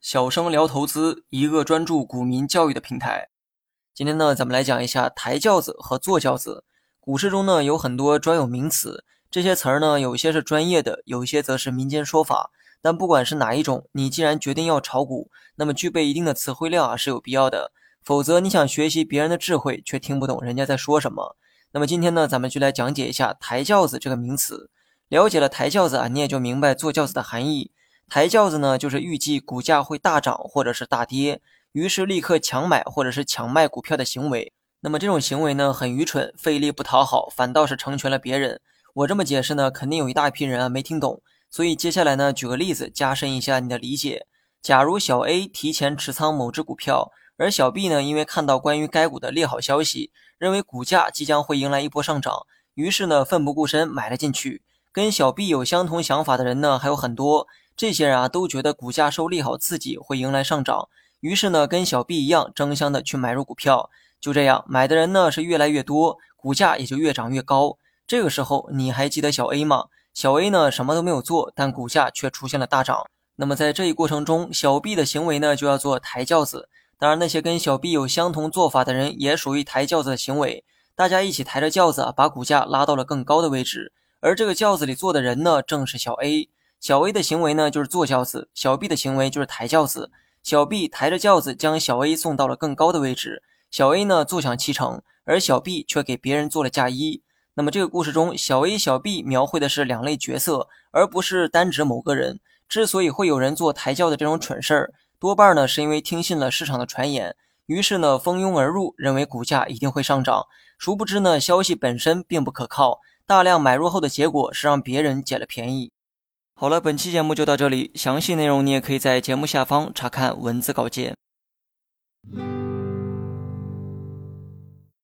小生聊投资，一个专注股民教育的平台。今天呢，咱们来讲一下抬轿子和坐轿子。股市中呢，有很多专有名词，这些词儿呢，有些是专业的，有些则是民间说法。但不管是哪一种，你既然决定要炒股，那么具备一定的词汇量啊是有必要的。否则，你想学习别人的智慧，却听不懂人家在说什么。那么今天呢，咱们就来讲解一下抬轿子这个名词。了解了抬轿子啊，你也就明白坐轿子的含义。抬轿子呢，就是预计股价会大涨或者是大跌，于是立刻抢买或者是抢卖股票的行为。那么这种行为呢，很愚蠢，费力不讨好，反倒是成全了别人。我这么解释呢，肯定有一大批人啊没听懂。所以接下来呢，举个例子，加深一下你的理解。假如小 A 提前持仓某只股票，而小 B 呢，因为看到关于该股的利好消息，认为股价即将会迎来一波上涨，于是呢，奋不顾身买了进去。跟小 B 有相同想法的人呢还有很多，这些人啊都觉得股价受利好刺激会迎来上涨，于是呢跟小 B 一样争相的去买入股票，就这样买的人呢是越来越多，股价也就越涨越高。这个时候你还记得小 A 吗？小 A 呢什么都没有做，但股价却出现了大涨。那么在这一过程中，小 B 的行为呢就要做抬轿子。当然那些跟小 B 有相同做法的人也属于抬轿子的行为，大家一起抬着轿子把股价拉到了更高的位置。而这个轿子里坐的人呢，正是小 A。小 A 的行为呢，就是坐轿子；小 B 的行为就是抬轿子。小 B 抬着轿子将小 A 送到了更高的位置，小 A 呢坐享其成，而小 B 却给别人做了嫁衣。那么这个故事中，小 A、小 B 描绘的是两类角色，而不是单指某个人。之所以会有人做抬轿的这种蠢事儿，多半呢是因为听信了市场的传言，于是呢蜂拥而入，认为股价一定会上涨。殊不知呢，消息本身并不可靠。大量买入后的结果是让别人捡了便宜。好了，本期节目就到这里，详细内容你也可以在节目下方查看文字稿件。